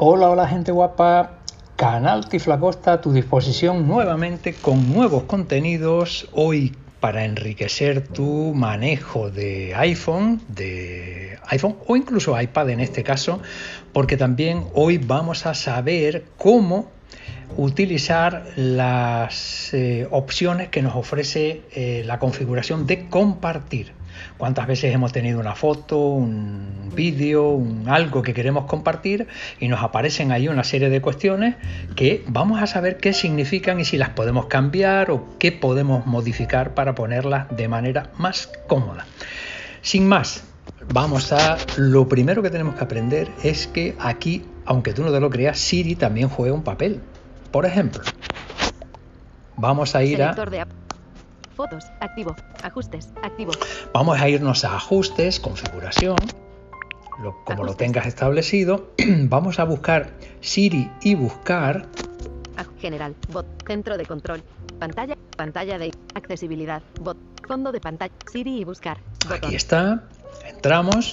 Hola, hola gente guapa. Canal Tiflacosta a tu disposición nuevamente con nuevos contenidos. Hoy para enriquecer tu manejo de iPhone, de iPhone o incluso iPad en este caso, porque también hoy vamos a saber cómo utilizar las eh, opciones que nos ofrece eh, la configuración de compartir. ¿Cuántas veces hemos tenido una foto, un vídeo, un algo que queremos compartir y nos aparecen ahí una serie de cuestiones que vamos a saber qué significan y si las podemos cambiar o qué podemos modificar para ponerlas de manera más cómoda? Sin más, vamos a lo primero que tenemos que aprender es que aquí, aunque tú no te lo creas, Siri también juega un papel. Por ejemplo, vamos a ir a Fotos, activo, ajustes, activo. Vamos a irnos a ajustes, configuración, como lo tengas establecido. Vamos a buscar Siri y buscar general, bot, centro de control, pantalla, pantalla de accesibilidad, bot, fondo de pantalla, Siri y buscar. Aquí está. Entramos.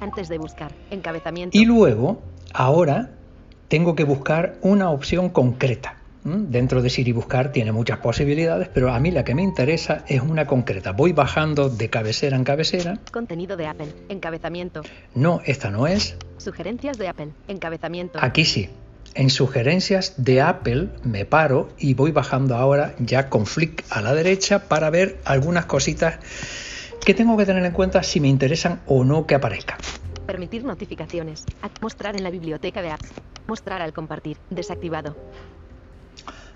Antes de buscar, encabezamiento. Y luego, ahora tengo que buscar una opción concreta. Dentro de Siri Buscar tiene muchas posibilidades, pero a mí la que me interesa es una concreta. Voy bajando de cabecera en cabecera. Contenido de Apple, encabezamiento. No, esta no es. Sugerencias de Apple, encabezamiento. Aquí sí. En sugerencias de Apple me paro y voy bajando ahora ya con flick a la derecha para ver algunas cositas que tengo que tener en cuenta si me interesan o no que aparezcan. Permitir notificaciones. Mostrar en la biblioteca de apps. Mostrar al compartir. Desactivado.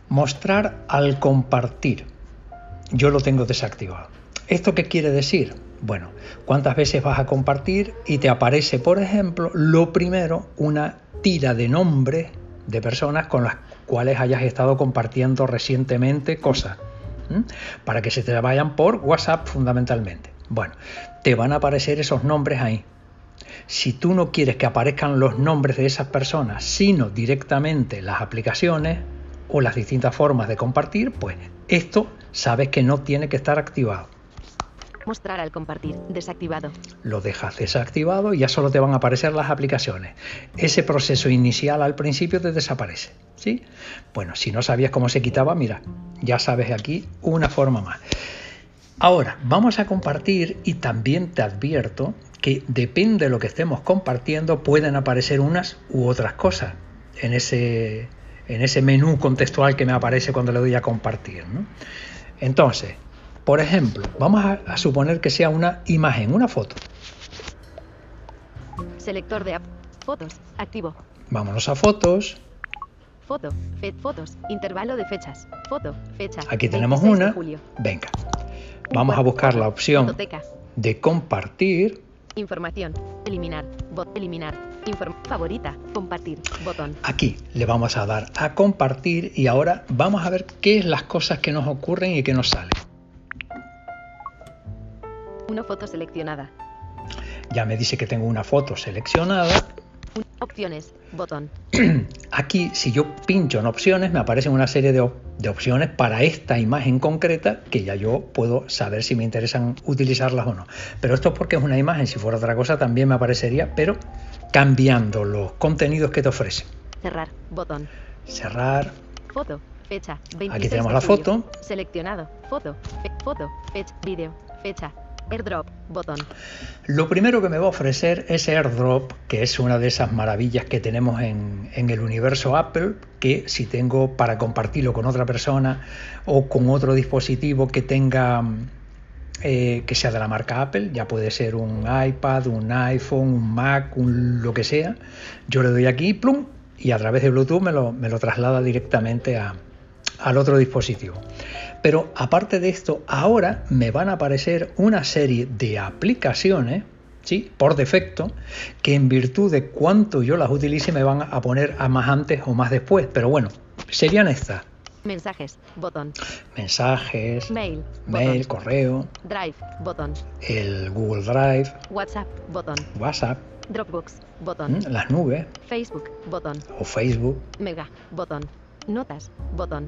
Mostrar al compartir. Yo lo tengo desactivado. ¿Esto qué quiere decir? Bueno, ¿cuántas veces vas a compartir y te aparece, por ejemplo, lo primero, una tira de nombres de personas con las cuales hayas estado compartiendo recientemente cosas? Para que se te vayan por WhatsApp fundamentalmente. Bueno, te van a aparecer esos nombres ahí. Si tú no quieres que aparezcan los nombres de esas personas, sino directamente las aplicaciones, o las distintas formas de compartir, pues esto sabes que no tiene que estar activado. Mostrar al compartir, desactivado. Lo dejas desactivado y ya solo te van a aparecer las aplicaciones. Ese proceso inicial al principio te desaparece. ¿sí? Bueno, si no sabías cómo se quitaba, mira, ya sabes aquí una forma más. Ahora, vamos a compartir y también te advierto que depende de lo que estemos compartiendo, pueden aparecer unas u otras cosas en ese en ese menú contextual que me aparece cuando le doy a compartir. Entonces, por ejemplo, vamos a, suponer que sea una imagen, una foto. Selector de fotos, activo. Vámonos a fotos. Foto, fotos, intervalo de fechas. Foto, fecha. Aquí tenemos una. Venga. Vamos a buscar la opción de compartir. Información, eliminar, bot, favorita, compartir, botón. Aquí le vamos a dar a compartir y ahora vamos a ver qué es las cosas que nos ocurren y que nos salen. Una foto seleccionada. Ya me dice que tengo una foto seleccionada. Opciones, botón. Aquí, si yo pincho en opciones, me aparecen una serie de, de, opciones para esta imagen concreta que ya yo puedo saber si me interesan utilizarlas o no. Pero esto es porque es una imagen, si fuera otra cosa también me aparecería, pero cambiando los contenidos que te ofrece. Cerrar, botón. Cerrar. Foto, fecha. Aquí tenemos la foto. Seleccionado, foto, foto, fecha, vídeo, fecha, AirDrop, botón. Lo primero que me va a ofrecer es AirDrop, que es una de esas maravillas que tenemos en, el universo Apple, que si tengo para compartirlo con otra persona o con otro dispositivo que tenga eh, que sea de la marca Apple, ya puede ser un iPad, un iPhone, un Mac, un lo que sea. Yo le doy aquí, plum, y a través de Bluetooth me lo, me lo traslada directamente a, al otro dispositivo. Pero aparte de esto, ahora me van a aparecer una serie de aplicaciones, ¿sí? por defecto, que en virtud de cuánto yo las utilice me van a poner a más antes o más después. Pero bueno, serían estas. Mensajes, botón. Mensajes. Mail. Mail, correo. Drive, botón. El Google Drive. WhatsApp, botón. WhatsApp. Dropbox, botón. Mm, las nubes. Facebook, botón. O Facebook. Mega, botón. Notas, botón.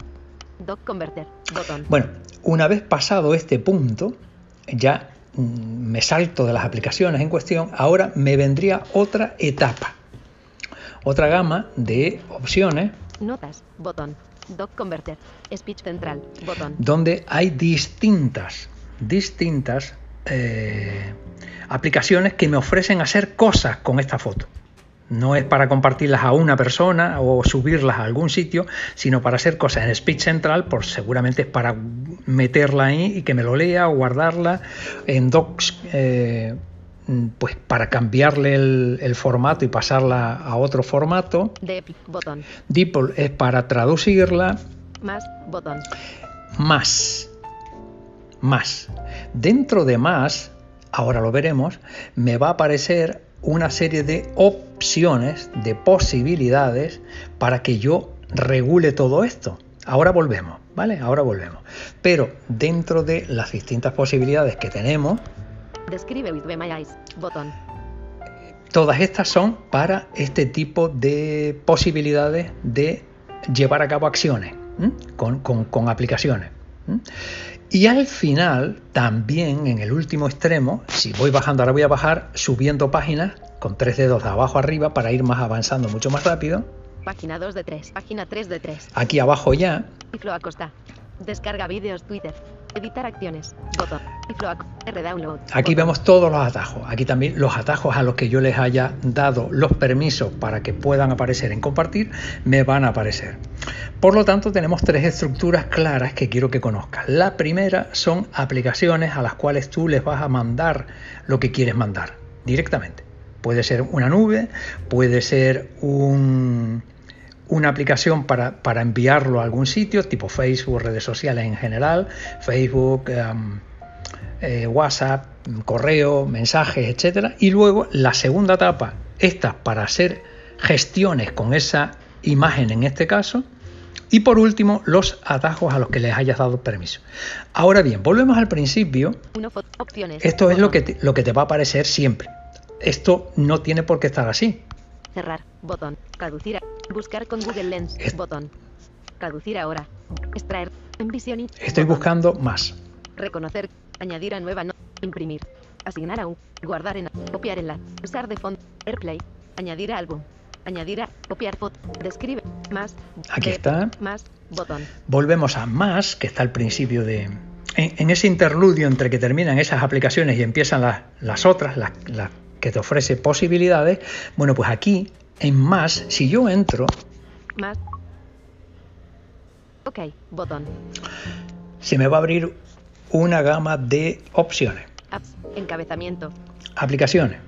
Doc Converter, botón. Bueno, una vez pasado este punto, ya mm, me salto de las aplicaciones en cuestión, ahora me vendría otra etapa. otra gama de opciones Notas, botón. Doc Converter. Speech Central, botón. donde hay distintas, distintas eh, aplicaciones que me ofrecen hacer cosas con esta foto. No es para compartirlas a una persona o subirlas a algún sitio, sino para hacer cosas en Speech Central, por seguramente es para meterla ahí y que me lo lea o guardarla en Docs, eh, pues para cambiarle el, el formato y pasarla a otro formato. Dep, botón. DeepL es para traducirla, Más, botón. más. Más. Dentro de más, ahora lo veremos, me va a aparecer una serie de opciones, de posibilidades para que yo regule todo esto. Ahora volvemos, ¿vale? Ahora volvemos. Pero dentro de las distintas posibilidades que tenemos, Describe with botón. todas estas son para este tipo de posibilidades de llevar a cabo acciones con, con- con aplicaciones. ¿m? Y al final, también en el último extremo, si voy bajando, ahora voy a bajar subiendo páginas con tres dedos de abajo arriba para ir más avanzando mucho más rápido. Página 2 de 3. Página 3 de 3. Aquí abajo ya, Iflo Acosta. Descarga vídeos Twitter. Editar acciones. Botón. Iflo Ac- R-Download. Aquí vemos todos los atajos. Aquí también los atajos a los que yo les haya dado los permisos para que puedan aparecer en compartir, me van a aparecer. Por lo tanto, tenemos tres estructuras claras que quiero que conozcas. La primera son aplicaciones a las cuales tú les vas a mandar lo que quieres mandar directamente. Puede ser una nube, puede ser un, una aplicación para, para enviarlo a algún sitio, tipo Facebook, redes sociales en general, Facebook, em, eh, WhatsApp, correo, mensajes, etcétera. Y luego la segunda etapa, esta para hacer gestiones con esa imagen en este caso. Y por último, los atajos a los que les hayas dado permiso. Ahora bien, volvemos al principio. Esto es lo que, te, lo que te va a aparecer siempre. Esto no tiene por qué estar así. Cerrar. Botón. Traducir. a- Buscar con Google Lens. Es- Botón. Traducir ahora. Extraer. Envision. y- Estoy botón. buscando más. Reconocer. Añadir a nueva no. Imprimir. Asignar a un. Guardar en. Copiar en la. Usar de fondo. Airplay. Añadir a álbum. Añadir a. Copiar foto. Describe. Más. Aquí de- está. Más. Botón. Volvemos a más, que está al principio de... En, en ese interludio entre que terminan esas aplicaciones y empiezan las, las otras, las, las que te ofrece posibilidades, bueno, pues aquí, en más, si yo entro, Más. Ok. Botón. se me va a abrir una gama de opciones. Apps. Encabezamiento. Aplicaciones.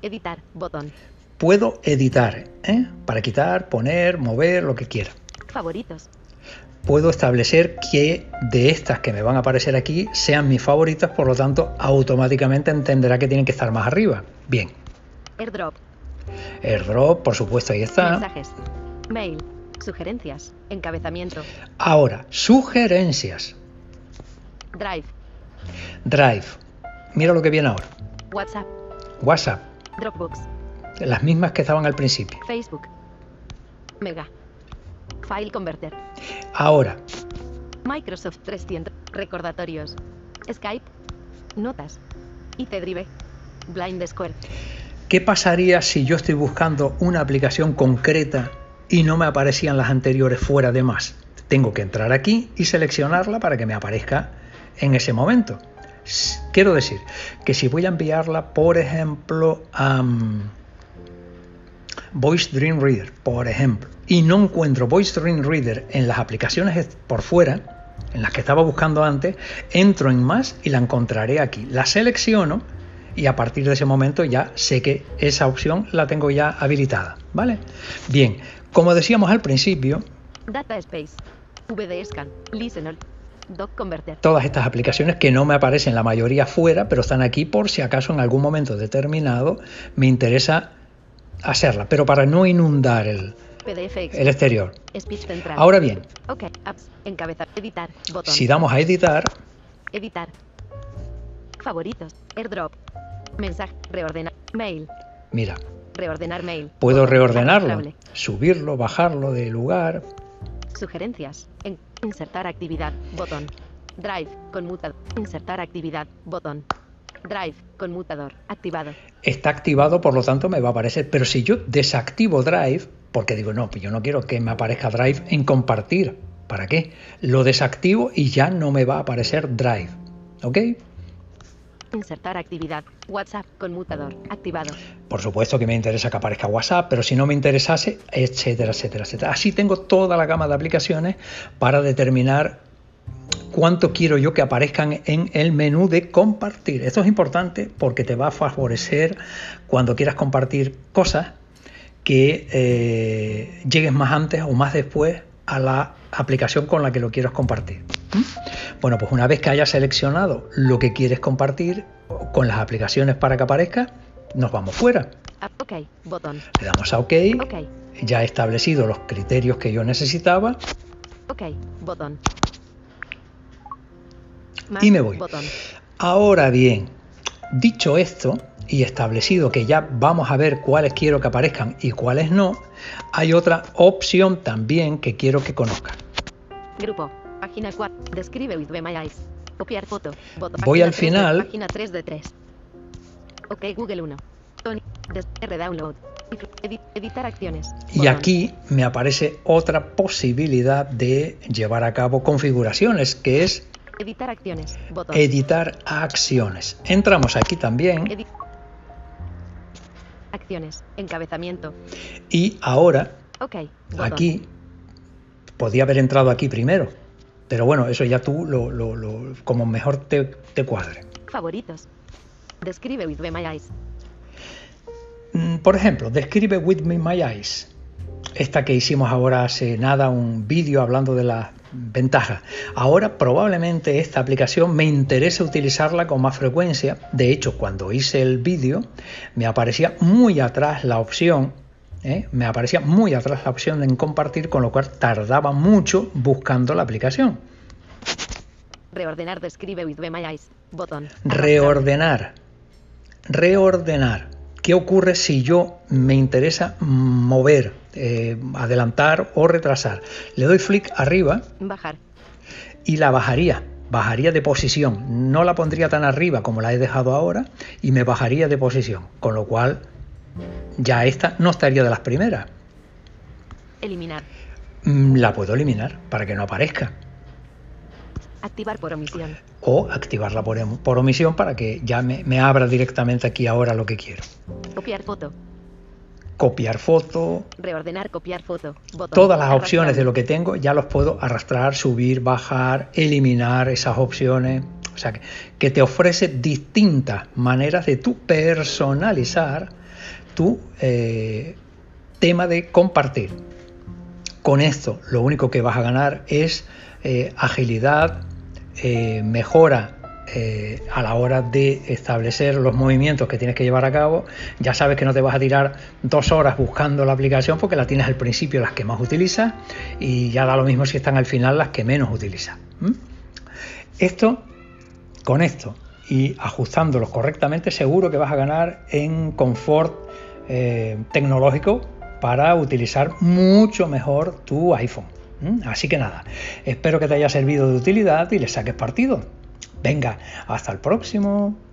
Editar. Botón. Puedo editar, ¿eh? para quitar, poner, mover, lo que quiera. Favoritos. Puedo establecer que de estas que me van a aparecer aquí sean mis favoritas, por lo tanto, automáticamente entenderá que tienen que estar más arriba. Bien, AirDrop. airdrop, por supuesto, ahí está. Mensajes. Mail. Sugerencias. Encabezamiento. Ahora, sugerencias. Drive. Drive. Mira lo que viene ahora. WhatsApp. WhatsApp. Dropbox. Las mismas que estaban al principio. Facebook. Mega. File Converter. Ahora, Microsoft 300. Recordatorios. Skype. Notas. IT Drive. Blind Square. ¿qué pasaría si yo estoy buscando una aplicación concreta y no me aparecían las anteriores fuera de más? Tengo que entrar aquí y seleccionarla para que me aparezca en ese momento. Quiero decir que si voy a enviarla, por ejemplo, a Voice Dream Reader, por ejemplo, y no encuentro Voice Dream Reader en las aplicaciones por fuera, en las que estaba buscando antes, entro en más y la encontraré aquí. La selecciono y a partir de ese momento ya sé que esa opción la tengo ya habilitada, ¿vale? Bien, como decíamos al principio, Data Space. VD Scan. Listener. Doc Converter. todas estas aplicaciones que no me aparecen la mayoría fuera, pero están aquí por si acaso en algún momento determinado me interesa hacerla, pero para no inundar el, el exterior. Ahora bien, Ok. Apps. Encabezar. Editar. Botón. si damos a editar, Editar. Favoritos. AirDrop. Mensaje. Reordenar. Mail. mira, Reordenar mail. puedo reordenarlo, subirlo, bajarlo de lugar. Sugerencias. En- insertar actividad. Botón. Drive. Conmutador. Insertar actividad. Botón. Drive, conmutador, activado. Está activado, por lo tanto me va a aparecer. Pero si yo desactivo Drive, porque digo, no, yo no quiero que me aparezca Drive en compartir. ¿Para qué? Lo desactivo y ya no me va a aparecer Drive. ¿Ok? Insertar actividad. WhatsApp, conmutador, activado. Por supuesto que me interesa que aparezca WhatsApp, pero si no me interesase, etcétera, etcétera, etcétera. Así tengo toda la gama de aplicaciones para determinar cuánto quiero yo que aparezcan en el menú de compartir. Esto es importante porque te va a favorecer cuando quieras compartir cosas que eh, llegues más antes o más después a la aplicación con la que lo quieras compartir. Bueno, pues una vez que hayas seleccionado lo que quieres compartir con las aplicaciones para que aparezca, nos vamos fuera. Ah, ok, botón. Le damos a OK. Ok, Ya he establecido los criterios que yo necesitaba ok, botón. Y me voy. Botón. Ahora bien, dicho esto y establecido que ya vamos a ver cuáles quiero que aparezcan y cuáles no, hay otra opción también que quiero que conozcan. Grupo. Página 4. Describe with My Eyes. Copiar foto. Botón. Voy al 3 de- final. Página 3 de 3. Ok, Google 1. Tony. Redownload. Edit- editar acciones. Y aquí me aparece otra posibilidad de llevar a cabo configuraciones, que es Editar acciones. Botón. editar acciones. Entramos aquí también Acciones. Encabezamiento. y ahora aquí podía haber entrado aquí primero, pero bueno, eso ya tú lo, lo- lo- como mejor te, te cuadre. Favoritos. Describe with My Eyes. Mm, Por ejemplo, describe With Me My Eyes. Esta que hicimos ahora hace nada, un vídeo hablando de las ventajas. Ahora probablemente esta aplicación me interesa utilizarla con más frecuencia. De hecho, cuando hice el vídeo me aparecía muy atrás la opción. ¿eh? Me aparecía muy atrás la opción de compartir, con lo cual tardaba mucho buscando la aplicación. Reordenar Describe with My Eyes. Botón. Reordenar. Reordenar. ¿Qué ocurre si yo me interesa mover, eh, adelantar o retrasar? Le doy flick arriba Bajar. y la bajaría. Bajaría de posición. No la pondría tan arriba como la he dejado ahora y me bajaría de posición. Con lo cual ya esta no estaría de las primeras. Eliminar. Mm, La puedo eliminar para que no aparezca. Activar por omisión. O activarla por, em- por omisión para que ya me, me abra directamente aquí ahora lo que quiero. Copiar foto. Copiar foto, Reordenar copiar foto. Botón. todas las Arrastrar. opciones de lo que tengo ya los puedo arrastrar, subir, bajar, eliminar esas opciones. O sea, que, que te ofrece distintas maneras de tú personalizar tu eh, tema de compartir. Con esto lo único que vas a ganar es eh, agilidad, eh, mejora eh, a la hora de establecer los movimientos que tienes que llevar a cabo. Ya sabes que no te vas a tirar dos horas buscando la aplicación porque la tienes al principio las que más utilizas y ya da lo mismo si están al final las que menos utilizas. Esto, con esto y ajustándolos correctamente, seguro que vas a ganar en confort eh, tecnológico para utilizar mucho mejor tu iPhone. Así que nada, espero que te haya servido de utilidad y le saques partido. Venga, hasta el próximo.